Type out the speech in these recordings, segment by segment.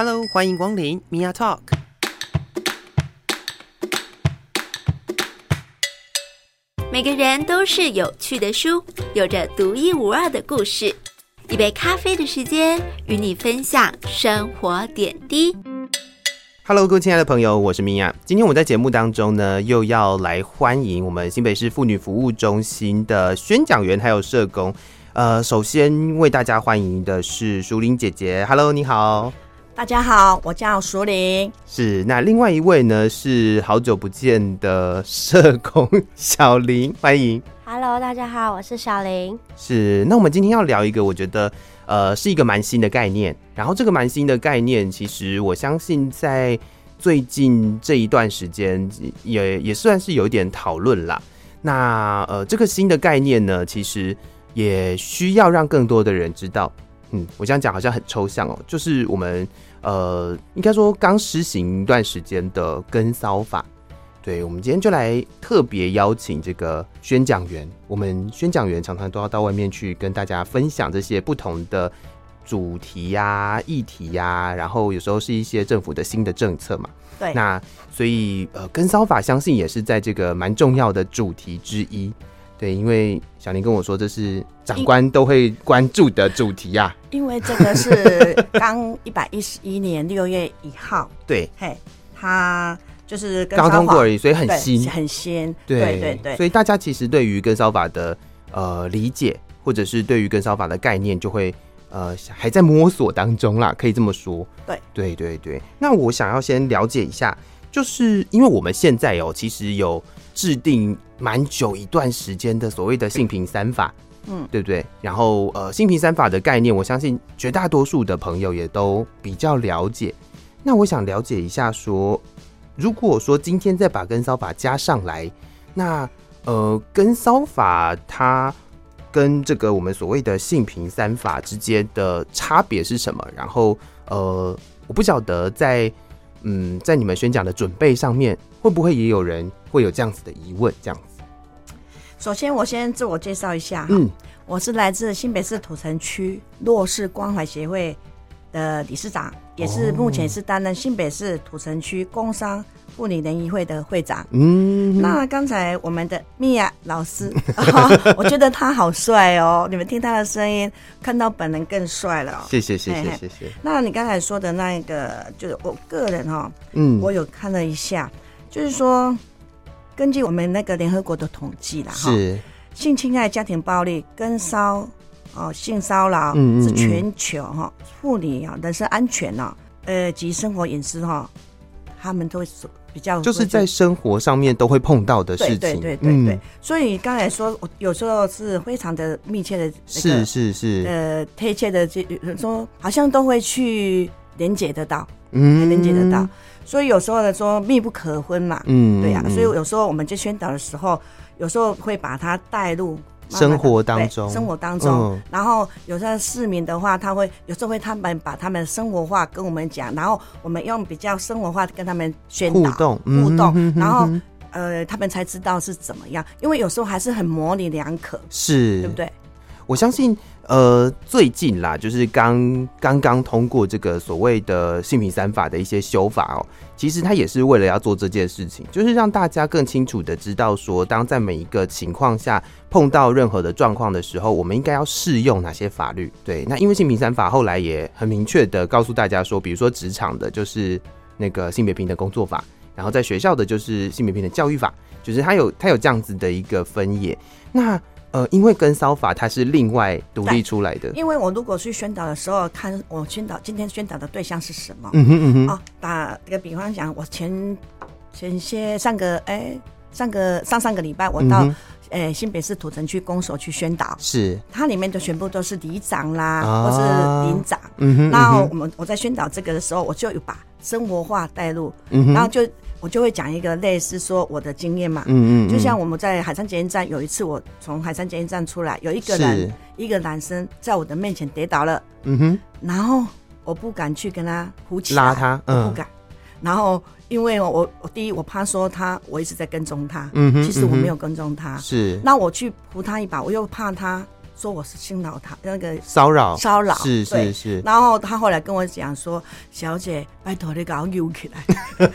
Hello，欢迎光临 Mia Talk。每个人都是有趣的书，有着独一无二的故事。一杯咖啡的时间，与你分享生活点滴。Hello，各位亲爱的朋友，我是 Mia。今天我在节目当中呢，又要来欢迎我们新北市妇女服务中心的宣讲员还有社工。呃，首先为大家欢迎的是淑玲姐姐。Hello，你好。大家好，我叫淑玲。是，那另外一位呢，是好久不见的社工小林，欢迎。Hello，大家好，我是小林。是，那我们今天要聊一个，我觉得。呃，是一个蛮新的概念。然后这个蛮新的概念，其实我相信在最近这一段时间也也算是有一点讨论啦。那呃，这个新的概念呢，其实也需要让更多的人知道。嗯，我这样讲好像很抽象哦，就是我们呃，应该说刚实行一段时间的跟骚法。对，我们今天就来特别邀请这个宣讲员。我们宣讲员常常都要到外面去跟大家分享这些不同的主题呀、啊、议题呀、啊，然后有时候是一些政府的新的政策嘛。对，那所以呃，跟骚法相信也是在这个蛮重要的主题之一。对，因为小林跟我说，这是长官都会关注的主题呀、啊。因为这个是刚一百一十一年六月一号。对，嘿，他。就是刚通过而已，所以很新，很新。对对对对，所以大家其实对于跟烧法的呃理解，或者是对于跟烧法的概念，就会呃还在摸索当中啦，可以这么说。对对对对。那我想要先了解一下，就是因为我们现在哦，其实有制定蛮久一段时间的所谓的性平三法，嗯，对不对？然后呃，性平三法的概念，我相信绝大多数的朋友也都比较了解。那我想了解一下说。如果说今天再把跟骚法加上来，那呃，跟骚法它跟这个我们所谓的性平三法之间的差别是什么？然后呃，我不晓得在嗯，在你们宣讲的准备上面，会不会也有人会有这样子的疑问？这样子。首先，我先自我介绍一下，嗯，我是来自新北市土城区弱势关怀协会的理事长，也是目前是担任新北市土城区工商妇女联谊会的会长。嗯，那刚才我们的米娅老师，我觉得他好帅哦！你们听他的声音，看到本人更帅了。谢谢谢谢谢谢。那你刚才说的那个，就是我个人哈，嗯，我有看了一下，就是说，根据我们那个联合国的统计啦，哈，是性侵害、家庭暴力、跟骚。哦，性骚扰是全球哈妇女啊人身安全呢，呃及生活隐私哈，他们都比较就是在生活上面都会碰到的事情，对对对对对。所以刚才说，有时候是非常的密切的，是是是，呃贴切的，就说好像都会去连接得到，嗯，连接得到。所以有时候呢说密不可分嘛，嗯，对呀。所以有时候我们在宣导的时候，有时候会把它带入。生活当中，生活当中，嗯、然后有时候市民的话，他会有时候会他们把他们生活化跟我们讲，然后我们用比较生活化跟他们宣导互动，互动，嗯、然后呃，他们才知道是怎么样，因为有时候还是很模棱两可，是。对不对？我相信。呃，最近啦，就是刚刚刚通过这个所谓的性平三法的一些修法哦，其实它也是为了要做这件事情，就是让大家更清楚的知道说，当在每一个情况下碰到任何的状况的时候，我们应该要适用哪些法律。对，那因为性平三法后来也很明确的告诉大家说，比如说职场的就是那个性别平等工作法，然后在学校的就是性别平等教育法，就是它有它有这样子的一个分野。那呃，因为跟骚法它是另外独立出来的。因为我如果去宣导的时候，看我宣导今天宣导的对象是什么？嗯哼嗯哼。哦，打一个比方讲，我前前些上个哎上个上上个礼拜，我到哎、嗯、新北市土城区公所去宣导，是它里面的全部都是里长啦，啊、或是邻长。嗯哼。然后我们我在宣导这个的时候，我就有把生活化带入，然后就。我就会讲一个类似说我的经验嘛，嗯，嗯嗯，就像我们在海山捷运站有一次，我从海山捷运站出来，有一个人，一个男生在我的面前跌倒了，嗯哼，然后我不敢去跟他扶起来，拉他，嗯，我不敢，然后因为我我第一我怕说他我一直在跟踪他，嗯哼，其实我没有跟踪他，是，那我去扶他一把，我又怕他说我是性扰他那个骚扰骚扰，是是是。然后他后来跟我讲说：“小姐，拜托你给我扭起来。”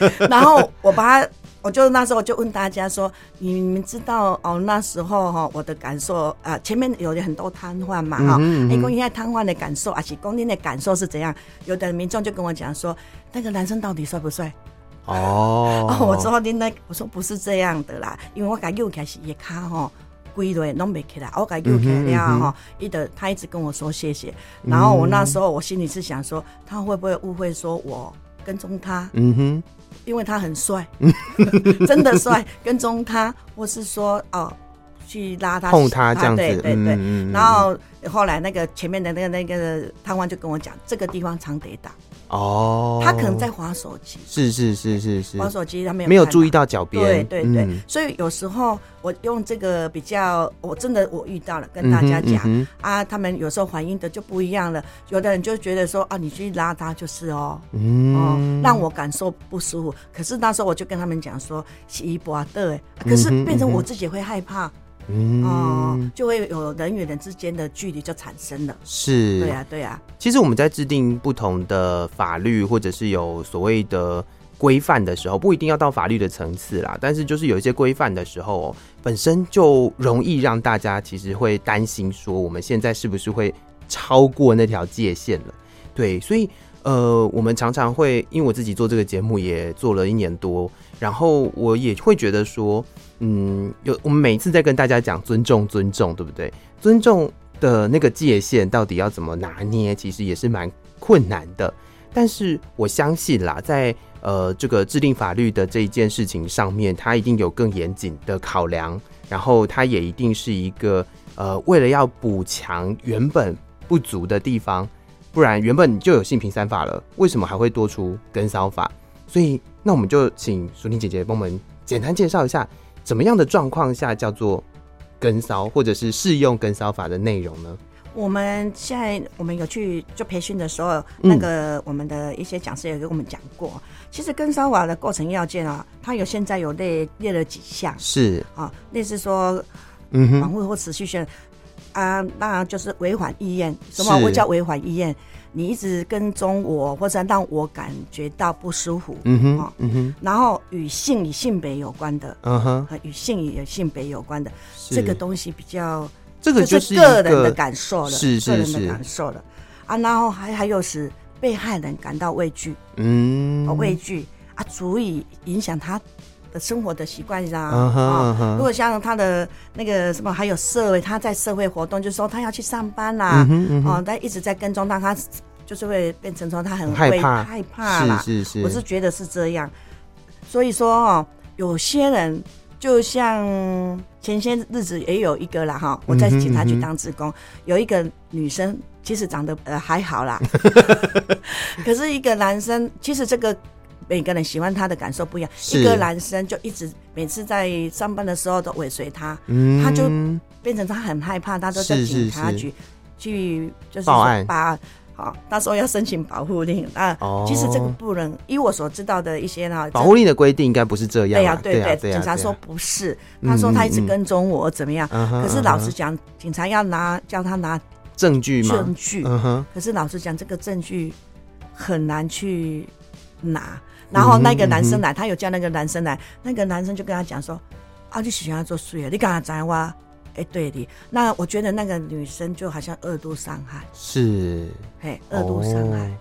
然后我把他，我就那时候我就问大家说：“你们知道哦？那时候哈，我的感受啊、呃，前面有很多瘫痪嘛哈，你讲现在瘫痪的感受，而且讲你的感受是怎样？”有的民众就跟我讲说：“那个男生到底帅不帅？”哦，哦，我说你那，我说不是这样的啦，因为我感觉开始也卡哈。归类拢没起来，我改又起来了哈。一的他一直跟我说谢谢，然后我那时候我心里是想说，他会不会误会说我跟踪他？嗯哼，因为他很帅，真的帅，跟踪他，或是说哦去拉他碰他这样子，对对对。然后后来那个前面的那个那个贪官就跟我讲，这个地方常得打。哦，他可能在划手机，是是是是是，划手机他没有没有注意到脚边，对对对，嗯、所以有时候我用这个比较，我真的我遇到了，跟大家讲、嗯嗯、啊，他们有时候反应的就不一样了，有的人就觉得说啊，你去拉他就是哦，嗯、哦，让我感受不舒服，可是那时候我就跟他们讲说，洗衣服的，可是变成我自己会害怕。嗯，哦，就会有人与人之间的距离就产生了。是，对啊，对啊。其实我们在制定不同的法律，或者是有所谓的规范的时候，不一定要到法律的层次啦。但是就是有一些规范的时候，本身就容易让大家其实会担心说，我们现在是不是会超过那条界限了？对，所以呃，我们常常会，因为我自己做这个节目也做了一年多，然后我也会觉得说。嗯，有我们每次在跟大家讲尊重，尊重，对不对？尊重的那个界限到底要怎么拿捏，其实也是蛮困难的。但是我相信啦，在呃这个制定法律的这一件事情上面，它一定有更严谨的考量，然后它也一定是一个呃为了要补强原本不足的地方，不然原本就有性平三法了，为什么还会多出跟骚法？所以那我们就请淑婷姐姐帮我们简单介绍一下。怎么样的状况下叫做跟骚，或者是适用跟骚法的内容呢？我们现在我们有去做培训的时候，嗯、那个我们的一些讲师也跟我们讲过，其实跟骚法的构成要件啊，它有现在有列列了几项，是啊，类似说，嗯哼，防卫或持续性啊，那就是违反意愿，什么？我叫违反意愿？你一直跟踪我，或者让我感觉到不舒服，嗯哼，嗯哼，然后与性与性别有关的，嗯哼，和与性与性别有关的。这个东西比较，这个就是个人的感受了，是是是，个人的感受了。啊，然后还还有使被害人感到畏惧，嗯，畏惧。啊，足以影响他。的生活的习惯上啊，如果像他的那个什么，还有社会，他在社会活动，就是说他要去上班啦，哦，他一直在跟踪，他他就是会变成说他很害怕，害怕啦。是是是，我是觉得是这样。所以说哦，有些人就像前些日子也有一个啦哈，我在警察局当职工，有一个女生其实长得呃还好啦，可是一个男生其实这个。每个人喜欢他的感受不一样，一个男生就一直每次在上班的时候都尾随他，嗯、他就变成他很害怕，他都在警察局去就是说把好，到时候要申请保护令啊。哦、其实这个不能，依我所知道的一些呢，保护令的规定应该不是这样。对呀，对对，对，警察说不是，他说他一直跟踪我怎么样？可是老实讲，警察要拿叫他拿证据吗？证据。嗯、可是老实讲，这个证据很难去拿。然后那个男生来，他有叫那个男生来，那个男生就跟他讲说：“啊，你喜欢做水啊，你干嘛在哇？哎，对的。那我觉得那个女生就好像二度伤害，是，嘿，二度伤害。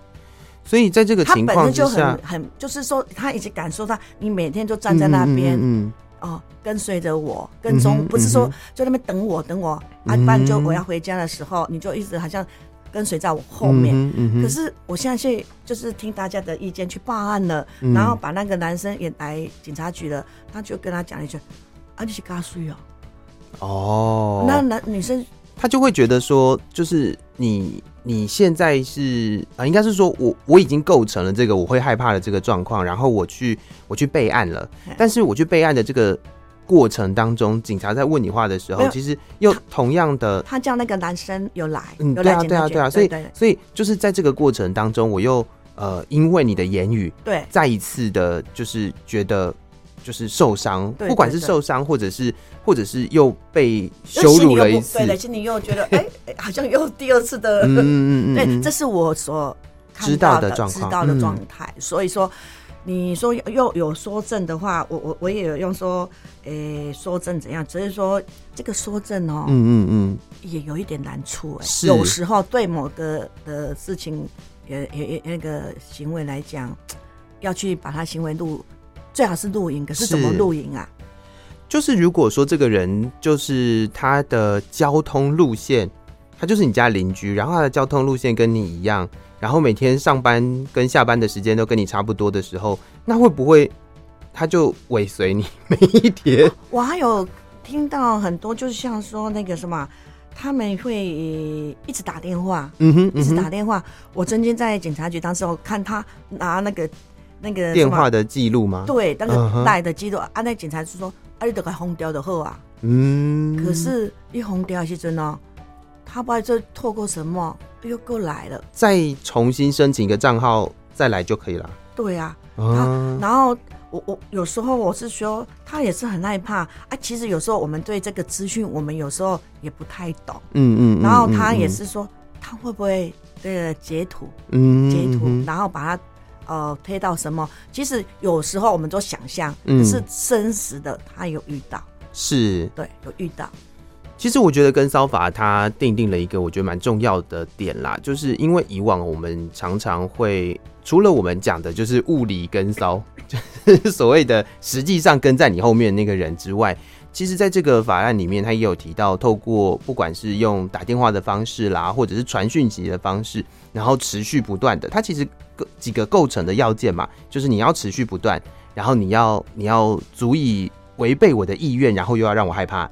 所以在这个情况之下，他本身就很很，就是说他已经感受到你每天就站在那边，嗯，哦，跟随着我，跟踪，不是说就那边等我等我，啊，不然就我要回家的时候，你就一直好像。”跟随在我后面，嗯嗯、可是我现在去就是听大家的意见去报案了，嗯、然后把那个男生也来警察局了，他就跟他讲一句：“啊，你是嘎睡哦。”哦，那男女生他就会觉得说，就是你你现在是啊，应该是说我我已经构成了这个我会害怕的这个状况，然后我去我去备案了，但是我去备案的这个。过程当中，警察在问你话的时候，其实又同样的他，叫那个男生有来，嗯，对啊，对啊，对啊，所以，所以就是在这个过程当中，我又呃，因为你的言语，对，再一次的，就是觉得就是受伤，不管是受伤，或者是或者是又被羞辱了一次，对的，心里又觉得哎、欸，好像又第二次的，嗯嗯嗯，对，这是我所知道的状况知道的状态，嗯，所以说。你说又有说证的话，我我我也有用说，诶、欸，说证怎样？只是说这个说证哦，嗯嗯嗯，也有一点难处哎、欸。有时候对某个的事情，也也也那个行为来讲，要去把他行为录，最好是录影。可是怎么录影啊？就是如果说这个人就是他的交通路线，他就是你家邻居，然后他的交通路线跟你一样。然后每天上班跟下班的时间都跟你差不多的时候，那会不会他就尾随你每一天？我还有听到很多，就是像说那个什么，他们会一直打电话，嗯哼，一直打电话。嗯、我曾经在警察局当时候看他拿那个那个电话的记录吗？对，那个带的记录、嗯、啊，那警察就说啊，你都快红掉的货啊，嗯，可是一红掉是真的，他不知道透过什么。又过来了，再重新申请一个账号再来就可以了。对啊，啊然后我我有时候我是说，他也是很害怕啊。其实有时候我们对这个资讯，我们有时候也不太懂。嗯嗯。然后他也是说，他会不会这个截图？嗯，截图，然后把它呃推到什么？其实有时候我们都想象，是真实的，他有遇到。是。对，有遇到。其实我觉得跟骚法它定定了一个我觉得蛮重要的点啦，就是因为以往我们常常会除了我们讲的就是物理跟骚，就是所谓的实际上跟在你后面那个人之外，其实在这个法案里面，它也有提到，透过不管是用打电话的方式啦，或者是传讯息的方式，然后持续不断的，它其实几个构成的要件嘛，就是你要持续不断，然后你要你要足以违背我的意愿，然后又要让我害怕。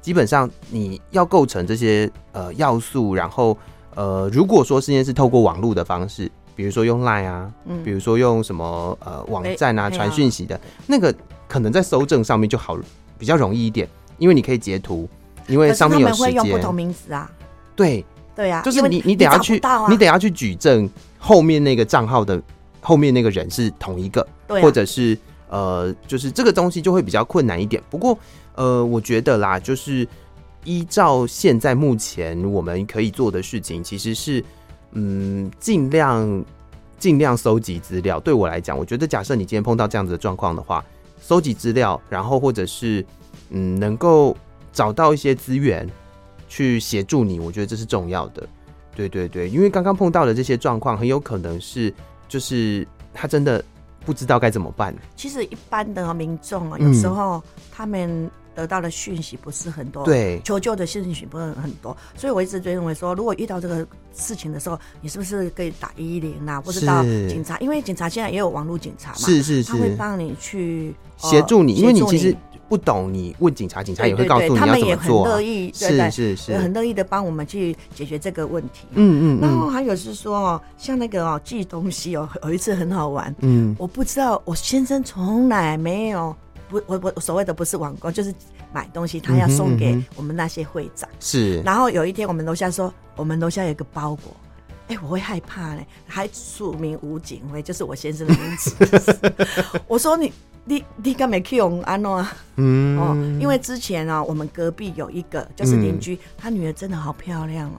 基本上你要构成这些呃要素，然后呃，如果说事件是透过网络的方式，比如说用 Line 啊，嗯，比如说用什么呃网站啊传讯息的，那个可能在搜证上面就好比较容易一点，因为你可以截图，因为上面有时间。用不同名字啊？对对啊，就是你你得要去你，啊、你得要去举证后面那个账号的后面那个人是同一个，对啊，或者是呃，就是这个东西就会比较困难一点。不过。呃，我觉得啦，就是依照现在目前我们可以做的事情，其实是嗯，尽量尽量搜集资料。对我来讲，我觉得假设你今天碰到这样子的状况的话，搜集资料，然后或者是嗯，能够找到一些资源去协助你，我觉得这是重要的。对对对，因为刚刚碰到的这些状况，很有可能是就是他真的不知道该怎么办。其实一般的民众啊，有时候他们。得到的讯息不是很多，对，求救的讯息不是很多，所以我一直就认为说，如果遇到这个事情的时候，你是不是可以打一一零啊，或者到警察？因为警察现在也有网络警察嘛，是是是，他会帮你去协助你，因为你其实不懂，你问警察，警察也会告诉你要怎么做，他们也很乐意，对对是是是，很乐意的帮我们去解决这个问题。嗯嗯，然后还有是说哦，像那个哦寄东西哦，有一次很好玩，嗯，我不知道我先生从来没有。不，我我所谓的不是网购，就是买东西，他要送给我们那些会长。是。然后有一天，我们楼下说，我们楼下有一个包裹，哎、欸，我会害怕嘞，还署名吴景辉，就是我先生的名字。我说你你你干嘛去用安诺啊？嗯。哦，因为之前啊，我们隔壁有一个就是邻居，他女儿真的好漂亮哦，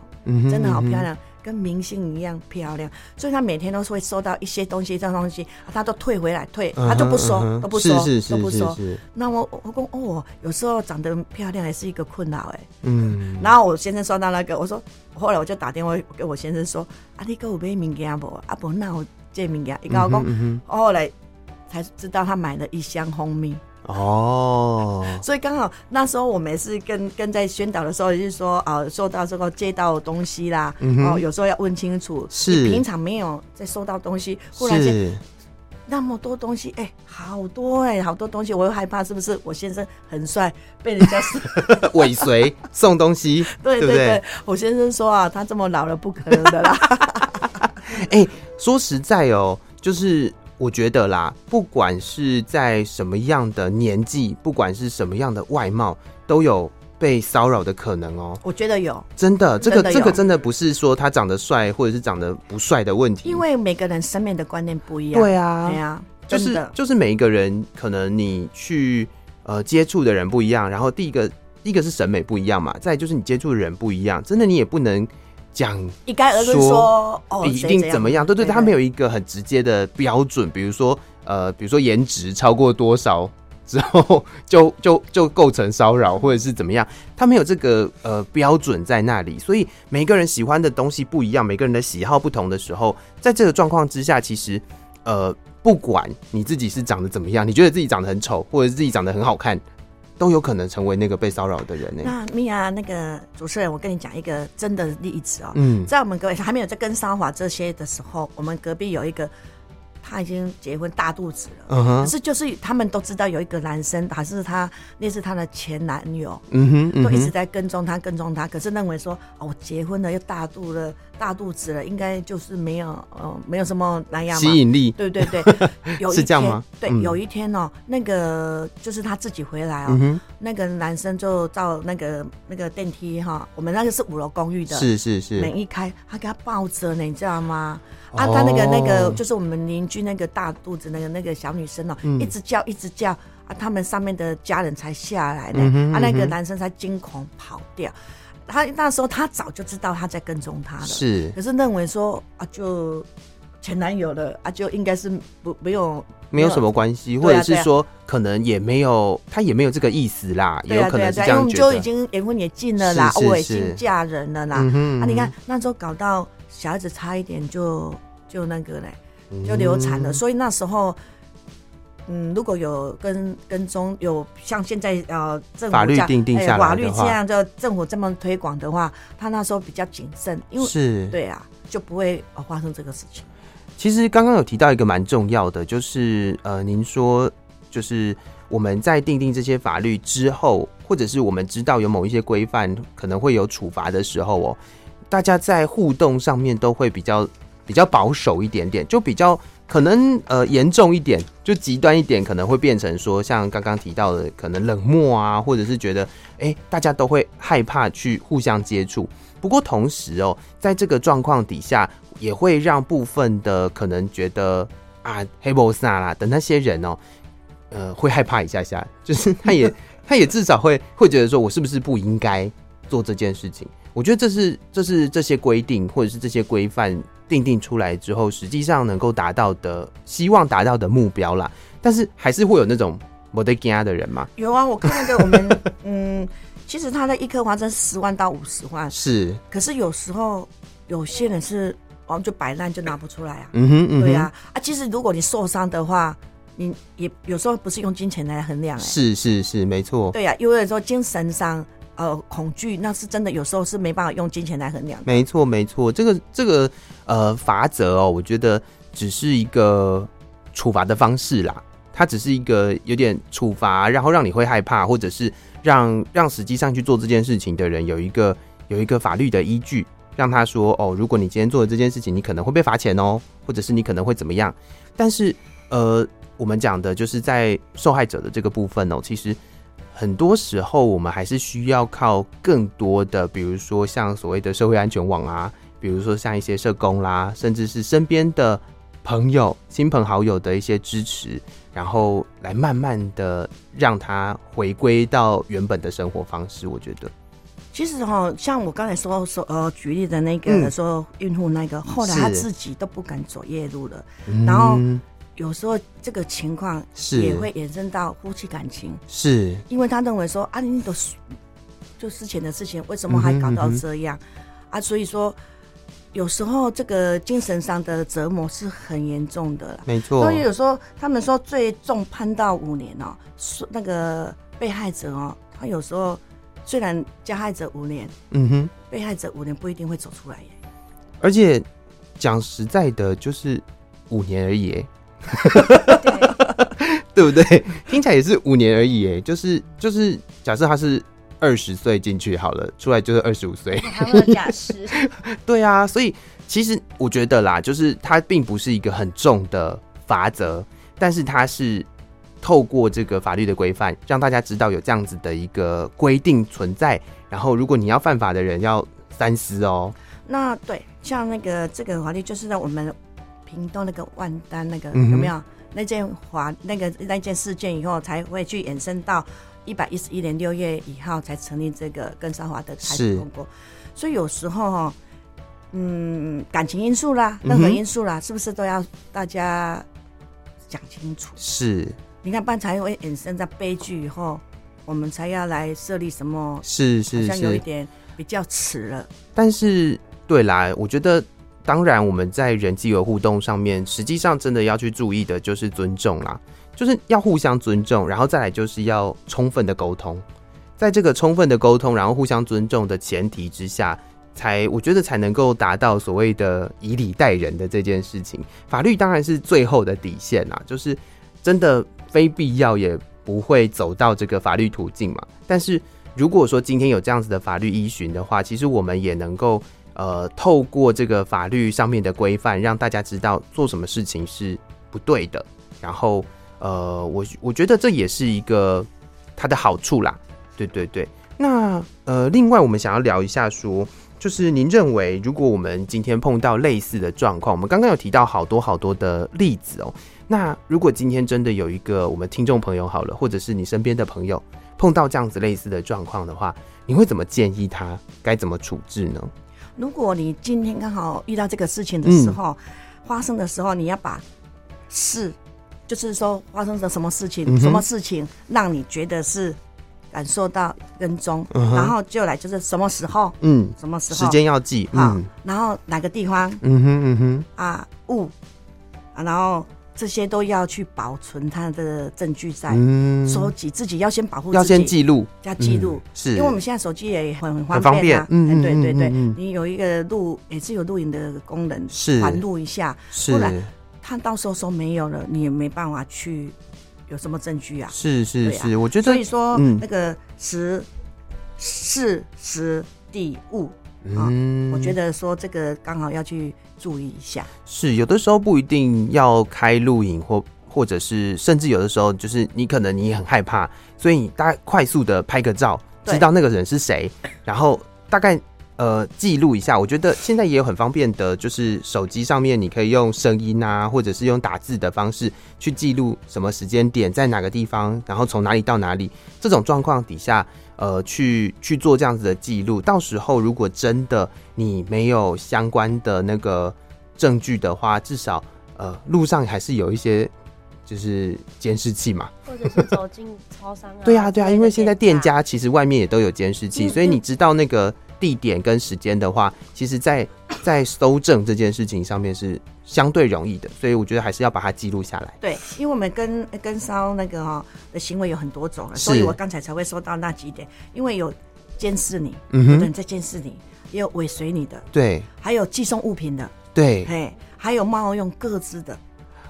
真的好漂亮。跟明星一样漂亮，所以他每天都会收到一些东西，这样东西他都退回来，退他都不收，uh -huh, 都不收，是是是都不收。那我我说哦，有时候长得漂亮也是一个困扰哎。嗯。然后我先生收到那个，我说后来我就打电话给我先生说，啊，你给我买物件不？啊不，那我借物件。伊跟我讲，后来才知道他买了一箱蜂蜜。哦，所以刚好那时候我们也是跟跟在宣导的时候，也是说啊，收到这个接到东西啦，嗯，哦，有时候要问清楚，是平常没有在收到东西，忽然间那么多东西，哎、欸，好多哎、欸，好多东西，我又害怕是不是我先生很帅，被人家 尾随送东西？对对对，我先生说啊，他这么老了，不可能的啦。哎、欸，说实在哦，就是。我觉得啦，不管是在什么样的年纪，不管是什么样的外貌，都有被骚扰的可能哦。我觉得有，真的，这个这个真的不是说他长得帅或者是长得不帅的问题，因为每个人审美的观念不一样。对啊，对啊。就是就是每一个人可能你去呃接触的人不一样，然后第一个第一个是审美不一样嘛，再就是你接触的人不一样，真的你也不能讲一概而论说哦一定怎么样，对对，他没有一个很直接的标准，比如说呃比如说颜值超过多少。之后就就就构成骚扰，或者是怎么样？他没有这个呃标准在那里，所以每个人喜欢的东西不一样，每个人的喜好不同的时候，在这个状况之下，其实呃，不管你自己是长得怎么样，你觉得自己长得很丑，或者是自己长得很好看，都有可能成为那个被骚扰的人呢。那米娅那个主持人，我跟你讲一个真的例子哦。嗯，在我们各位还没有在跟骚华这些的时候，我们隔壁有一个。他已经结婚大肚子了，uh. 可是就是他们都知道有一个男生，还是他那是他的前男友，嗯哼、uh，huh. 都一直在跟踪他，跟踪他，可是认为说哦，我结婚了又大肚了，大肚子了，应该就是没有呃没有什么那样吸引力，对对对，有一天是这样吗？对，有一天哦，那个就是他自己回来哦，uh. 那个男生就到那个那个电梯哈，我们那个是五楼公寓的，是是是，门一开，他给他抱着呢，你知道吗？啊，他那个那个就是我们邻居那个大肚子那个那个小女生哦，嗯、一直叫一直叫啊，他们上面的家人才下来呢，啊，那个男生才惊恐跑掉。他那时候他早就知道他在跟踪他了，是，可是认为说啊，就前男友了啊，就应该是不没有没有什么关系，或者是说可能也没有他也没有这个意思啦，也有可能是这样觉得，就已经结婚也近了啦，我已经嫁人了啦，啊，你看那时候搞到。小孩子差一点就就那个嘞，就流产了。嗯、所以那时候，嗯，如果有跟跟踪，有像现在呃政府法律定定下法律这样就政府这么推广的话，他那时候比较谨慎，因为是对啊，就不会发生这个事情。其实刚刚有提到一个蛮重要的，就是呃，您说就是我们在定定这些法律之后，或者是我们知道有某一些规范可能会有处罚的时候哦。大家在互动上面都会比较比较保守一点点，就比较可能呃严重一点，就极端一点，可能会变成说像刚刚提到的，可能冷漠啊，或者是觉得哎、大家都会害怕去互相接触。不过同时哦，在这个状况底下，也会让部分的可能觉得啊黑博萨啦的那些人哦，呃，会害怕一下下，就是他也 他也至少会会觉得说我是不是不应该做这件事情。我觉得这是这是这些规定或者是这些规范定定出来之后，实际上能够达到的希望达到的目标啦。但是还是会有那种没得惊的人嘛？有啊，我看那个我们 嗯，其实他的一颗花针十万到五十万是，可是有时候有些人是我们就摆烂就拿不出来啊。嗯哼，嗯哼对啊啊，其实如果你受伤的话，你也有时候不是用金钱来衡量。是是是，没错。对啊，因为说精神上。呃，恐惧那是真的，有时候是没办法用金钱来衡量。没错，没错，这个这个呃罚则哦，我觉得只是一个处罚的方式啦，它只是一个有点处罚，然后让你会害怕，或者是让让实际上去做这件事情的人有一个有一个法律的依据，让他说哦，如果你今天做的这件事情，你可能会被罚钱哦，或者是你可能会怎么样。但是呃，我们讲的就是在受害者的这个部分哦，其实。很多时候，我们还是需要靠更多的，比如说像所谓的社会安全网啊，比如说像一些社工啦，甚至是身边的朋友、亲朋好友的一些支持，然后来慢慢的让他回归到原本的生活方式。我觉得，其实哈，像我刚才说说呃举例的那个说孕妇那个，嗯、后来他自己都不敢走夜路了，是然后。有时候这个情况是也会衍生到夫妻感情，是因为他认为说啊，你都就之前的事情，为什么还搞到这样、嗯、啊？所以说有时候这个精神上的折磨是很严重的，没错。所以有时候他们说最重判到五年哦，说那个被害者哦，他有时候虽然加害者五年，嗯哼，被害者五年不一定会走出来耶。而且讲实在的，就是五年而已。对不对？听起来也是五年而已，哎，就是就是，假设他是二十岁进去好了，出来就是二十五岁，假释。对啊，所以其实我觉得啦，就是它并不是一个很重的罚则，但是它是透过这个法律的规范，让大家知道有这样子的一个规定存在。然后，如果你要犯法的人，要三思哦。那对，像那个这个法律，就是让我们。屏东那个万丹那个、嗯、有没有那件华那个那件事件以后，才会去延伸到一百一十一年六月一号才成立这个跟骚法的台北公国。所以有时候哈，嗯，感情因素啦，任何因素啦，嗯、是不是都要大家讲清楚？是，你看，不然才会衍生在悲剧以后，我们才要来设立什么？是是是，好像有一点比较迟了。但是，对啦，我觉得，当然我们在人际的互动上面，实际上真的要去注意的就是尊重啦，就是要互相尊重，然后再来就是要充分的沟通。在这个充分的沟通，然后互相尊重的前提之下，才我觉得才能够达到所谓的以礼待人的这件事情。法律当然是最后的底线啦，就是真的非必要也不会走到这个法律途径嘛。但是如果说今天有这样子的法律依循的话，其实我们也能够呃透过这个法律上面的规范，让大家知道做什么事情是不对的。然后呃，我我觉得这也是一个它的好处啦。对对对，那呃，另外我们想要聊一下说，就是您认为，如果我们今天碰到类似的状况，我们刚刚有提到好多好多的例子哦。那如果今天真的有一个我们听众朋友好了，或者是你身边的朋友碰到这样子类似的状况的话，你会怎么建议他该怎么处置呢？如果你今天刚好遇到这个事情的时候，嗯、发生的时候，你要把事，就是说发生了什么事情，嗯、什么事情让你觉得是。感受到跟踪，嗯、然后就来就是什么时候，嗯，什么时候，时间要记，嗯、好，然后哪个地方，嗯哼嗯哼，啊物，啊，然后这些都要去保存它的证据在，收集、嗯、自己要先保护要先记录，要记录，嗯、是，因为我们现在手机也很很方便啊，嗯，对对对，你有一个录也是有录影的功能，是，环录一下，是，不然他到时候说没有了，你也没办法去。有什么证据啊？是是是，啊、我觉得所以说，嗯，那个时事时地物，嗯，我觉得说这个刚好要去注意一下。是有的时候不一定要开录影，或或者是甚至有的时候就是你可能你很害怕，所以你大概快速的拍个照，知道那个人是谁，然后大概。呃，记录一下，我觉得现在也有很方便的，就是手机上面你可以用声音啊，或者是用打字的方式去记录什么时间点在哪个地方，然后从哪里到哪里。这种状况底下，呃，去去做这样子的记录，到时候如果真的你没有相关的那个证据的话，至少呃路上还是有一些就是监视器嘛，或者是走进超商啊。对啊，对啊，因为现在店家其实外面也都有监视器，所以你知道那个。地点跟时间的话，其实在，在在搜证这件事情上面是相对容易的，所以我觉得还是要把它记录下来。对，因为我们跟跟骚那个哈、喔、的行为有很多种，是。所以我刚才才会说到那几点，因为有监视你，有人在监视你，也有尾随你的，对，还有寄送物品的，对，嘿，还有冒用各自的，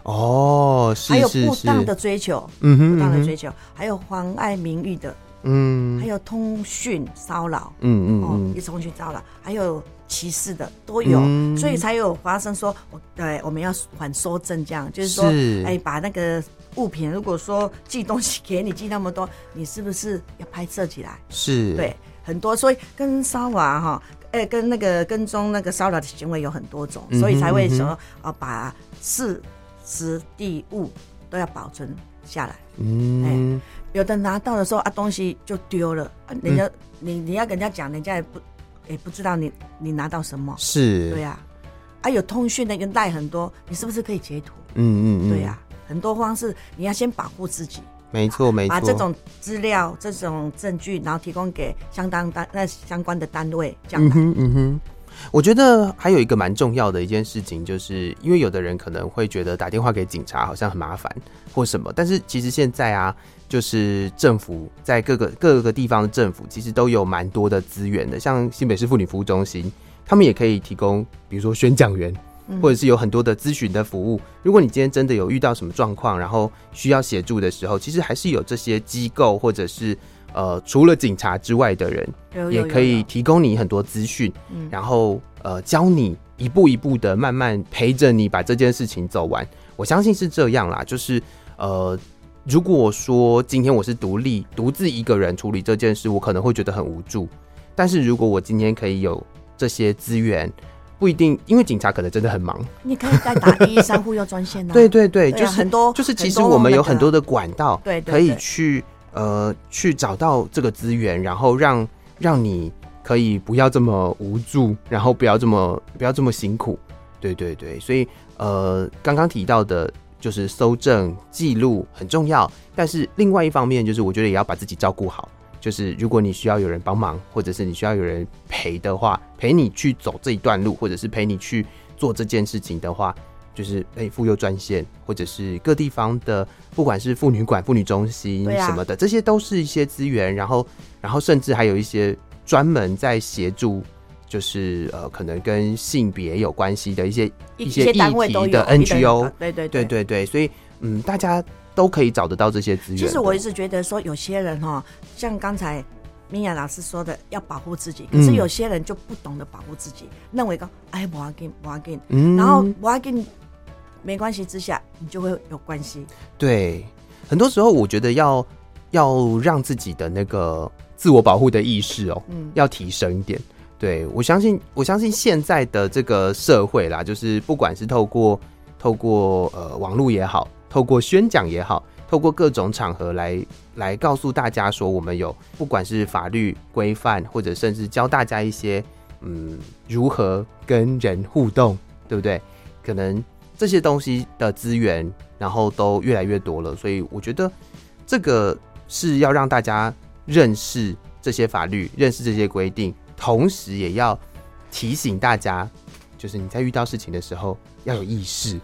哦，是是是，还有不当的追求，嗯哼，不当的追求，还有妨碍名誉的。嗯，还有通讯骚扰，嗯嗯嗯，一通讯骚扰，还有歧视的都有，嗯、所以才有发生说，我对我们要缓收证这样，就是说，哎、欸，把那个物品，如果说寄东西给你寄那么多，你是不是要拍摄起来？是，对，很多，所以跟骚扰哈，哎、欸，跟那个跟踪那个骚扰的行为有很多种，所以才会说，啊、嗯哼，把事实地物都要保存下来，嗯。欸有的拿到的时候啊，东西就丢了，人家、嗯、你你要跟人家讲，人家也不也不知道你你拿到什么，是，对呀、啊，啊有通讯的跟带很多，你是不是可以截图？嗯嗯嗯，对呀、啊，很多方式你要先保护自己，没错没错，把这种资料、这种证据，然后提供给相当单那相关的单位，这样。嗯哼嗯哼。我觉得还有一个蛮重要的一件事情，就是因为有的人可能会觉得打电话给警察好像很麻烦或什么，但是其实现在啊，就是政府在各个各个地方的政府其实都有蛮多的资源的，像新北市妇女服务中心，他们也可以提供，比如说宣讲员，或者是有很多的咨询的服务。如果你今天真的有遇到什么状况，然后需要协助的时候，其实还是有这些机构或者是。呃，除了警察之外的人，也可以提供你很多资讯，然后呃，教你一步一步的慢慢陪着你把这件事情走完。我相信是这样啦，就是呃，如果说今天我是独立独自一个人处理这件事，我可能会觉得很无助。但是如果我今天可以有这些资源，不一定，因为警察可能真的很忙。你可以再打一一三妇幼专线啊。对对对，就是很多就是其实我们有很多的管道，对对可以对去呃去找到这个资源，然后让让你可以不要这么无助，然后不要这么不要这么辛苦。对对对，所以呃刚刚提到的就是搜证记录很重要，但是另外一方面就是我觉得也要把自己照顾好。就是如果你需要有人帮忙，或者是你需要有人陪的话，陪你去走这一段路，或者是陪你去做这件事情的话，就是哎，妇幼专线，或者是各地方的，不管是妇女馆、妇女中心什么的，这些都是一些资源。然后，然后甚至还有一些专门在协助，就是呃，可能跟性别有关系的一些一些单位的 NGO。对对对对对，所以嗯，大家都可以找得到这些资源的。其实我一直觉得说，有些人哈，像刚才米娅老师说的，要保护自己，可是有些人就不懂得保护自己，认为说哎，不要给，不要紧，嗯然后不要给，没关系之下，你就会有关系。对，很多时候我觉得要要让自己的那个自我保护的意识哦，嗯要提升一点。对，我相信，我相信现在的这个社会啦，就是不管是透过透过呃网络也好，透过宣讲也好，透过各种场合来来告诉大家说，我们有不管是法律规范，或者甚至教大家一些嗯如何跟人互动，对不对？可能这些东西的资源，然后都越来越多了，所以我觉得这个是要让大家认识这些法律，认识这些规定。同时也要提醒大家，就是你在遇到事情的时候要有意识，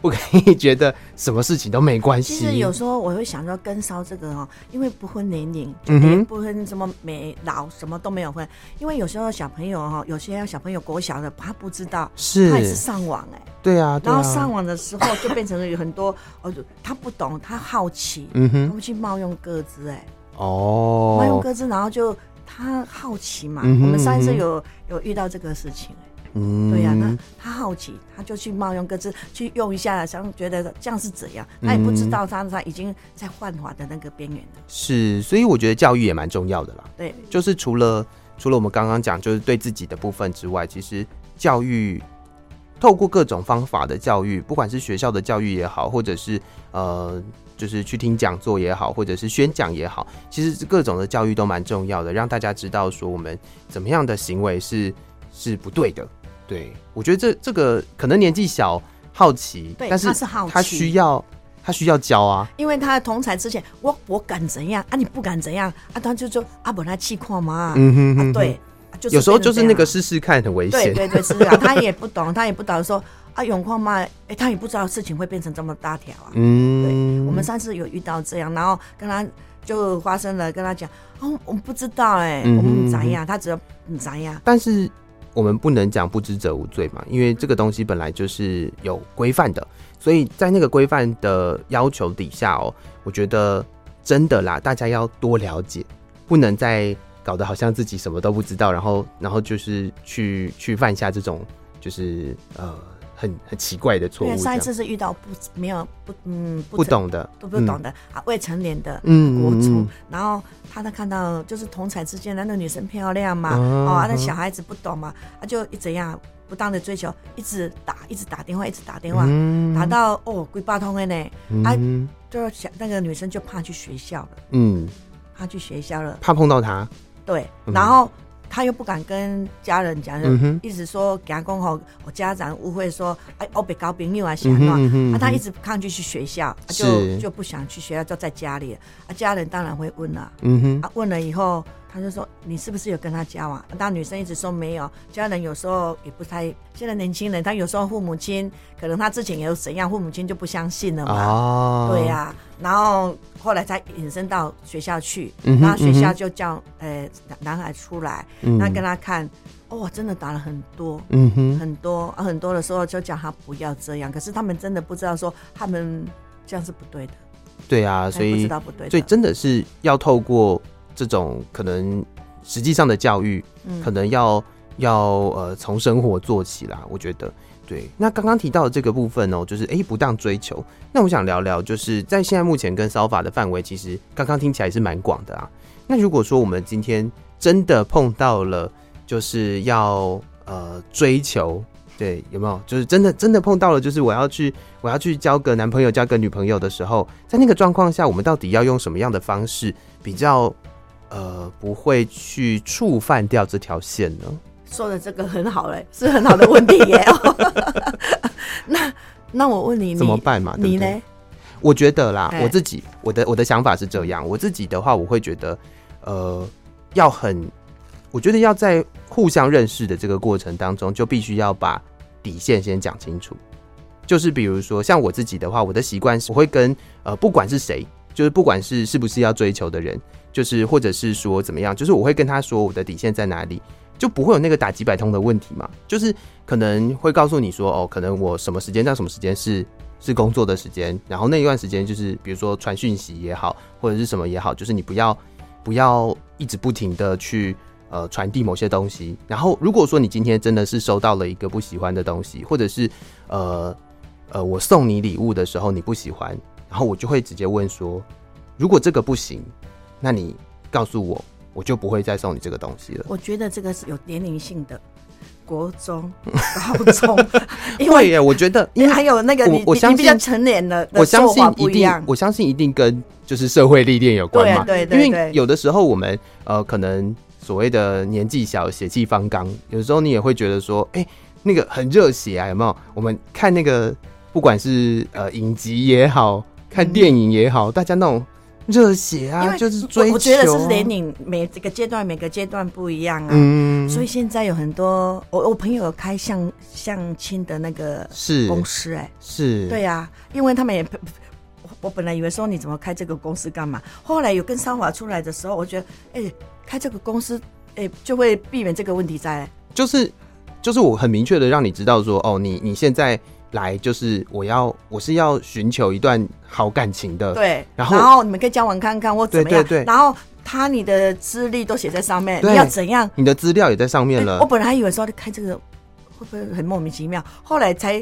不可以觉得什么事情都没关系。其实有时候我会想说，跟烧这个哦，因为不分年龄，嗯哼。不分什么美老，什么都没有分。因为有时候小朋友哈，有些小朋友国小的他不知道，是。他也是上网哎、对啊，对啊。然后上网的时候就变成了有很多哦，他不懂，他好奇，嗯哼。他会去冒用个资哎、哦，冒用个资，然后就他好奇嘛。嗯哼我们上一次有有遇到这个事情哎、嗯对呀、啊，那他好奇，他就去冒用各自去用一下，想觉得这样是怎样，他也不知道他他已经在幻化的那个边缘了。是，所以我觉得教育也蛮重要的啦。对，就是除了除了我们刚刚讲，就是对自己的部分之外，其实教育透过各种方法的教育，不管是学校的教育也好，或者是呃，就是去听讲座也好，或者是宣讲也好，其实各种的教育都蛮重要的，让大家知道说我们怎么样的行为是是不对的。对我觉得这这个可能年纪小好奇，但是他是好奇他需要他需要教啊。因为他的同才之前，我我敢怎样啊？你不敢怎样啊？他就说啊，本来气矿嘛，嗯哼哼啊，对，啊就是有时候就是那个试试看很危险。对对对，是啊，他也不懂，他也不懂说啊，永矿嘛，哎，他也不知道事情会变成这么大条啊。嗯，对，我们上次有遇到这样，然后跟他就发生了，跟他讲，哦，我们不知道哎、我们咋样，他只要你怎样。但是我们不能讲不知者无罪嘛，因为这个东西本来就是有规范的，所以在那个规范的要求底下哦，我觉得真的啦，大家要多了解，不能再搞得好像自己什么都不知道，然后然后就是去去犯下这种就是呃很很奇怪的错误上一次是遇到不没有不嗯不懂的。都不懂的、啊未成年的嗯国中，嗯然后他他看到就是同才之间的那个女生漂亮嘛，哦那小孩子不懂嘛，啊就一怎样不当的追求，一直打一直打电话，一直打电话，嗯。打到哦鬼八通的呢，嗯。啊就是想那个女生就怕去学校了，嗯，怕去学校了，怕碰到他，对，嗯然后他又不敢跟家人讲，嗯一直说给他讲吼，我家长误会说，哎，我被高朋友啊，是安嗯哼嗯哼怎？啊，他嗯哼。一直抗拒去学校，啊就就不想去学校，就在家里。啊，家人当然会问了，嗯哼，啊，问了以后，他就说你是不是有跟他交往？啊当女生一直说没有，家人有时候也不太，现在年轻人他有时候父母亲可能他之前也有怎样，父母亲就不相信了嘛。哦，对呀、啊，然后后来才引申到学校去，嗯然后学校就叫呃男男孩出来，嗯那跟他看，哦，真的打了很多。嗯哼，很多啊，很多的时候就叫他不要这样，可是他们真的不知道说他们这样是不对的，对啊，所以不以知道不对，所以真的是要透过这种可能实际上的教育，嗯可能要要呃从生活做起啦。我觉得对。那刚刚提到的这个部分哦、就是诶、欸、不当追求。那我想聊聊，就是在现在目前跟骚法的范围，其实刚刚听起来是蛮广的啊。那如果说我们今天真的碰到了，就是要呃追求对，有没有？就是真的真的碰到了，就是我要去我要去交个男朋友、交个女朋友的时候，在那个状况下，我们到底要用什么样的方式比较呃不会去触犯掉这条线呢？说的这个很好嘞，是很好的问题耶。那那我问你，怎么办嘛？你呢？我觉得啦，我自己我的我的想法是这样，我自己的话，我会觉得呃要很，我觉得要在互相认识的这个过程当中，就必须要把。底线先讲清楚，就是比如说像我自己的话，我的习惯是我会跟呃不管是谁，就是不管是是不是要追求的人，就是或者是说怎么样，就是我会跟他说我的底线在哪里，就不会有那个打几百通的问题嘛。就是可能会告诉你说哦，可能我什么时间到什么时间是是工作的时间，然后那一段时间就是比如说传讯息也好，或者是什么也好，就是你不要不要一直不停的去。呃，传递某些东西，然后如果说你今天真的是收到了一个不喜欢的东西，或者是呃呃，我送你礼物的时候你不喜欢，然后我就会直接问说，如果这个不行，那你告诉我，我就不会再送你这个东西了。我觉得这个是有年龄性的，国中、高中，因为耶，我觉得因为还有那个你，我相信比较成年的，我相信一定，我相信一定跟就是社会历练有关嘛，对对对，因为有的时候我们呃可能。所谓的年纪小、血气方刚，有时候你也会觉得说，哎、欸，那个很热血啊，有没有？我们看那个，不管是呃影集也好看电影也好，嗯、大家那种热血啊，就是追求、啊。我觉得是年龄每这个阶段，每个阶段不一样啊。嗯。所以现在有很多，我我朋友有开相相亲的那个是公司、欸，哎，是对呀、啊，因为他们也。我本来以为说你怎么开这个公司干嘛？后来有跟商华出来的时候，我觉得，哎、欸，开这个公司，哎、欸，就会避免这个问题在。就是，就是我很明确的让你知道说，哦，你你现在来就是我要，我是要寻求一段好感情的。对。然后，然后你们可以交往看看或怎么样。对对对。然后他你的资历都写在上面，你要怎样？你的资料也在上面了。欸、我本来还以为说开这个会不会很莫名其妙，后来才，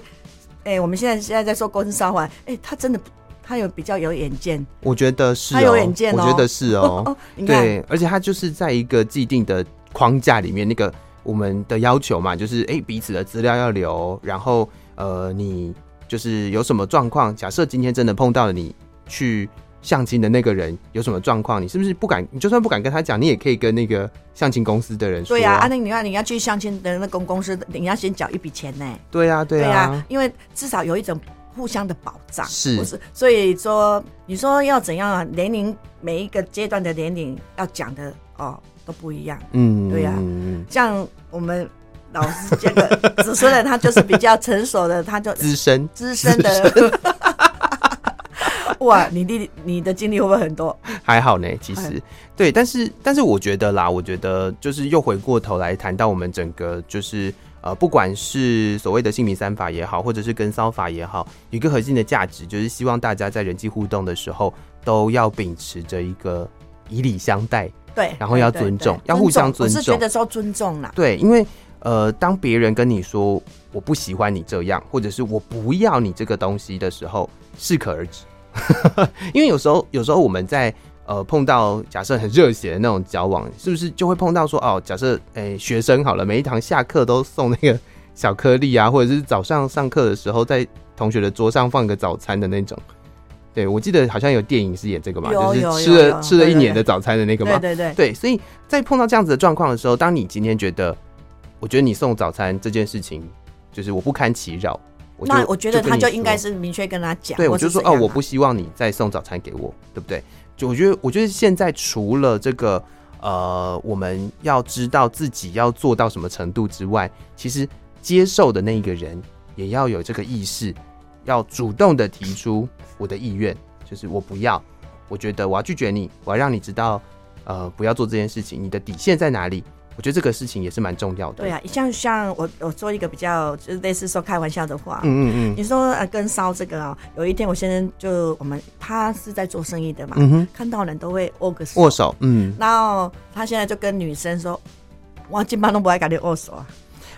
哎、欸，我们现在现在在说公司骚法，哎、欸，他真的。他有比较有眼见，我觉得是、喔。他有眼见、喔，我觉得是哦、喔。对，而且他就是在一个既定的框架里面，那个我们的要求嘛，就是哎、欸，彼此的资料要留，然后呃，你就是有什么状况，假设今天真的碰到了你去相亲的那个人有什么状况，你是不是不敢？你就算不敢跟他讲，你也可以跟那个相亲公司的人说。对呀、啊，啊，那你看你要去相亲的那公公司，你要先缴一笔钱呢。对呀、啊，对呀、啊啊，因为至少有一种。互相的保障是，不是？所以说，你说要怎样啊？年龄每一个阶段的年龄要讲的哦都不一样。嗯，对呀、啊。像我们老师这个子孙的，他就是比较成熟的，他就资深资深的。哇，你弟你的经历会不会很多？还好呢，其实对，但是但是我觉得啦，我觉得就是又回过头来谈到我们整个就是。呃，不管是所谓的姓名三法也好，或者是跟骚法也好，有一个核心的价值，就是希望大家在人际互动的时候，都要秉持着一个以礼相待，对，然后要尊重，要互相尊重。我是觉得说尊重啦，对，因为呃，当别人跟你说我不喜欢你这样，或者是我不要你这个东西的时候，适可而止。因为有时候，有时候我们在。呃，碰到假设很热血的那种交往，是不是就会碰到说哦？假设诶、欸，学生好了，每一堂下课都送那个小颗粒啊，或者是早上上课的时候在同学的桌上放个早餐的那种。对，我记得好像有电影是演这个嘛，就是吃了吃了一年的早餐的那个嘛。对对对，对。所以在碰到这样子的状况的时候，当你今天觉得，我觉得你送早餐这件事情，就是我不堪其扰，那我觉得他就应该是明确跟他讲，对，我就说哦，我不希望你再送早餐给我，对不对？就我觉得，我觉得现在除了这个，呃，我们要知道自己要做到什么程度之外，其实接受的那一个人也要有这个意识，要主动的提出我的意愿，就是我不要，我觉得我要拒绝你，我要让你知道，呃，不要做这件事情，你的底线在哪里？我觉得这个事情也是蛮重要的。对啊，像像我我说一个比较就是类似说开玩笑的话，嗯嗯嗯，你说呃跟烧这个啊、喔，有一天我先生就我们他是在做生意的嘛，嗯哼，看到人都会握个手，握手，嗯，然后他现在就跟女生说，我基本上都不爱跟你握手啊。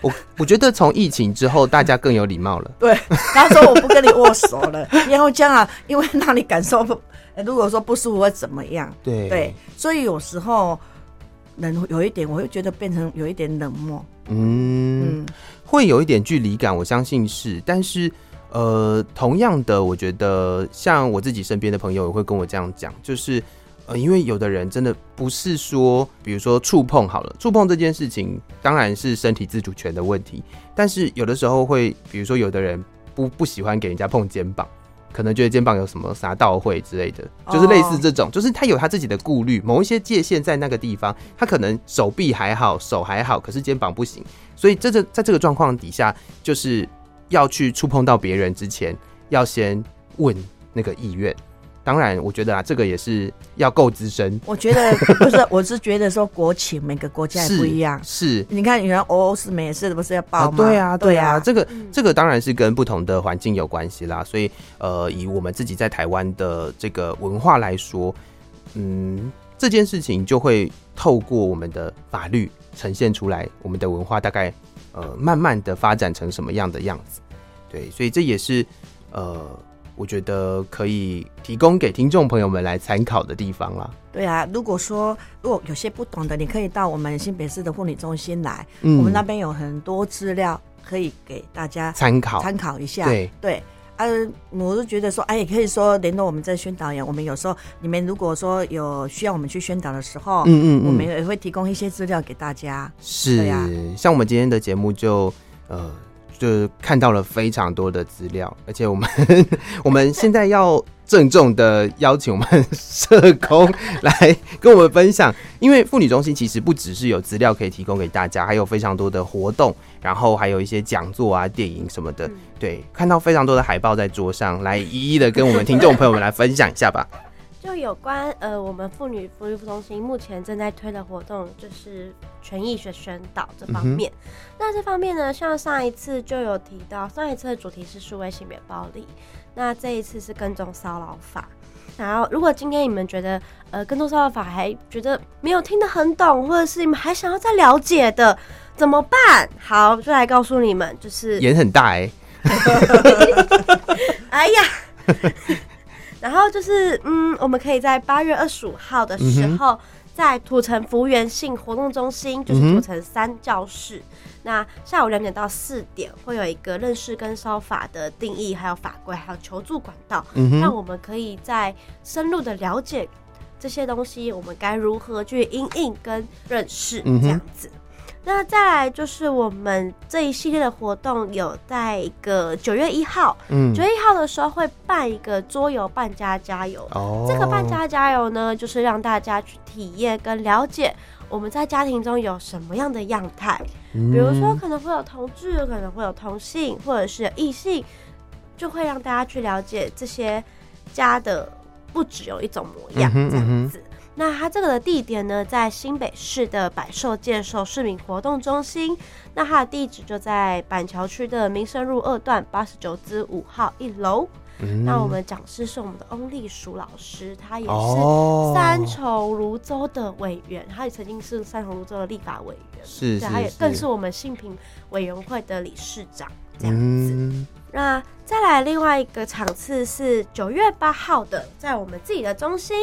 我我觉得从疫情之后，大家更有礼貌了。对，他说我不跟你握手了，然后这样啊，因为让你感受不，如果说不舒服会怎么样？对对，所以有时候。人有一点，我会觉得变成有一点冷漠。嗯，会有一点距离感，我相信是。但是，呃，同样的，我觉得像我自己身边的朋友也会跟我这样讲，就是呃，因为有的人真的不是说，比如说触碰好了，触碰这件事情当然是身体自主权的问题，但是有的时候会，比如说有的人不不喜欢给人家碰肩膀。可能觉得肩膀有什么啥道会之类的，就是类似这种，就是他有他自己的顾虑，某一些界限在那个地方，他可能手臂还好，手还好，可是肩膀不行，所以这这在这个状况底下，就是要去触碰到别人之前，要先问那个意愿。当然，我觉得啊，这个也是要够资深。我觉得 不是，我是觉得说国情每个国家也不一样。是，是你看，你看欧欧美是不是要包吗？啊对啊，对啊，这个这个当然是跟不同的环境有关系啦。所以，呃，以我们自己在台湾的这个文化来说，嗯，这件事情就会透过我们的法律呈现出来，我们的文化大概呃慢慢的发展成什么样的样子。对，所以这也是呃。我觉得可以提供给听众朋友们来参考的地方啦。对啊，如果说如果有些不懂的，你可以到我们新北市的妇女中心来，嗯，我们那边有很多资料可以给大家参考参考一下。对对，啊，我是觉得说，哎，也可以说联络我们这宣导员，我们有时候你们如果说有需要我们去宣导的时候，嗯嗯，嗯，我们也会提供一些资料给大家。是，对啊，像我们今天的节目就呃。就是看到了非常多的资料，而且我们 我们现在要郑重的邀请我们社工来跟我们分享，因为妇女中心其实不只是有资料可以提供给大家，还有非常多的活动，然后还有一些讲座啊、电影什么的。对，看到非常多的海报在桌上，来一一的跟我们听众朋友们来分享一下吧。就有关呃，我们妇女福利中心目前正在推的活动，就是权益学宣导这方面。嗯、那这方面呢，像上一次就有提到，上一次的主题是数位性别暴力，那这一次是跟踪骚扰法。然后，如果今天你们觉得呃跟踪骚扰法还觉得没有听得很懂，或者是你们还想要再了解的，怎么办？好，就来告诉你们，就是眼很大哎、欸，哎呀。然后就是，嗯，我们可以在八月二十五号的时候，在土城福源性活动中心，嗯、就是土城三教室，那下午两点到四点会有一个认识跟烧法的定义，还有法规，还有求助管道，嗯，让我们可以在深入的了解这些东西，我们该如何去因应跟认识这样子。嗯那再来就是我们这一系列的活动，有在一个九月一号，嗯，九月一号的时候会办一个桌游扮家加油。哦，这个扮家加油呢，就是让大家去体验跟了解我们在家庭中有什么样的样态，嗯，比如说可能会有同志，可能会有同性，或者是异性，就会让大家去了解这些家的不只有一种模样，嗯，这样子。那它这个的地点呢，在新北市的百寿介寿市民活动中心。那它的地址就在板桥区的民生路二段八十九之五号一楼。嗯。那我们讲师是我们的翁立淑老师，他也是三重芦洲的委员，他也曾经是三重芦洲的立法委员，是，对，他也更是我们性平委员会的理事长，这样子。嗯。那再来另外一个场次是九月八号的，在我们自己的中心。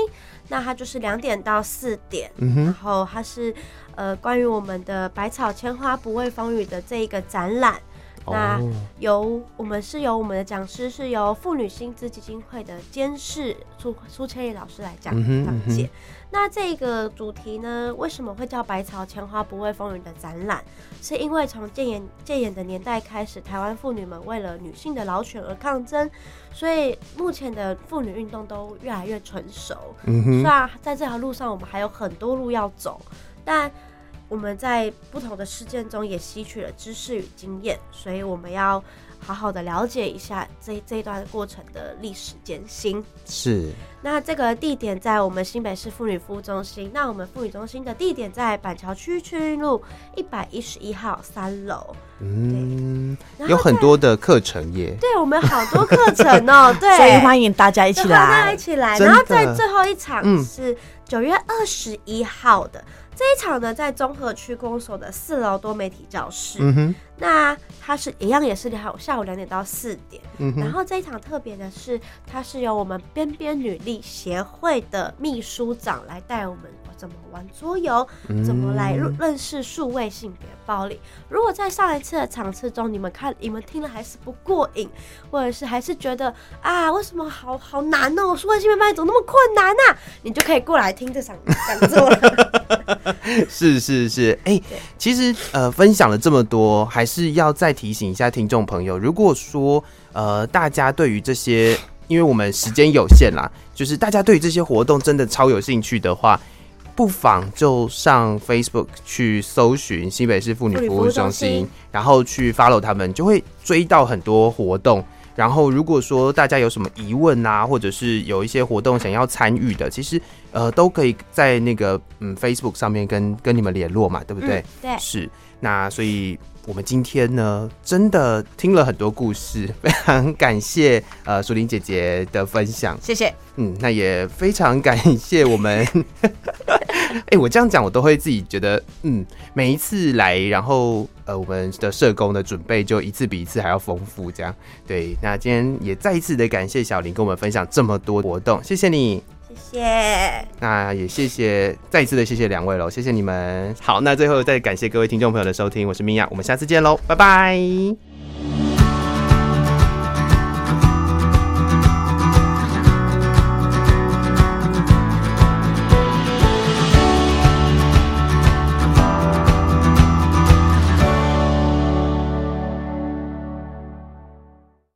那它就是两点到四点，嗯，然后它是呃关于我们的百草千花不畏风雨的这一个展览。哦。那由我们是由我们的讲师是由妇女薪资基金会的监事苏苏千叶老师来讲讲解。那这个主题呢，为什么会叫百草千花不畏风雨的展览？是因为从戒严戒严的年代开始，台湾妇女们为了女性的劳权而抗争，所以目前的妇女运动都越来越成熟。嗯哼，虽然在这条路上我们还有很多路要走，但我们在不同的事件中也吸取了知识与经验，所以我们要。好好的了解一下这这一段过程的历史艰辛。是。那这个地点在我们新北市妇女服务中心。那我们妇女中心的地点在板桥区区运路一百一十一号三楼。嗯，有很多的课程耶。对，我们好多课程哦。对，所以欢迎大家一起来，大家一起来。然后在最后一场是九月二十一号的。这一场呢，在综合区公所的四楼多媒体教室。嗯哼。那它是一样，也是你好下午两点到四点。嗯哼，然后这一场特别的是，它是由我们边边女力协会的秘书长来带我们怎么玩桌游，怎么来认识数位性别暴力。如果在上一次的场次中，你们看你们听了还是不过瘾，或者是还是觉得啊，为什么好好难哦，数位性别暴力怎么那么困难呢？啊？你就可以过来听这场讲座了。是 是是，哎、欸，其实呃，分享了这么多，还是要再提醒一下听众朋友，如果说呃，大家对于这些，因为我们时间有限啦，就是大家对于这些活动真的超有兴趣的话。不妨就上 Facebook 去搜寻新北市妇女服务中心，然后去 follow 他们，就会追到很多活动。然后如果说大家有什么疑问啊，或者是有一些活动想要参与的，其实呃都可以在那个嗯 Facebook 上面跟跟你们联络嘛，对不对？嗯、对，是。那所以。我们今天呢，真的听了很多故事，非常感谢呃淑玲姐姐的分享，谢谢。嗯，那也非常感谢我们。哎、欸，我这样讲，我都会自己觉得，嗯，每一次来，然后呃，我们的社工的准备就一次比一次还要丰富，这样。对，那今天也再一次的感谢小林跟我们分享这么多活动，谢谢你。谢谢，那也谢谢，再一次的谢谢两位喽，谢谢你们。好，那最后再感谢各位听众朋友的收听，我是米娅，我们下次见喽，拜拜。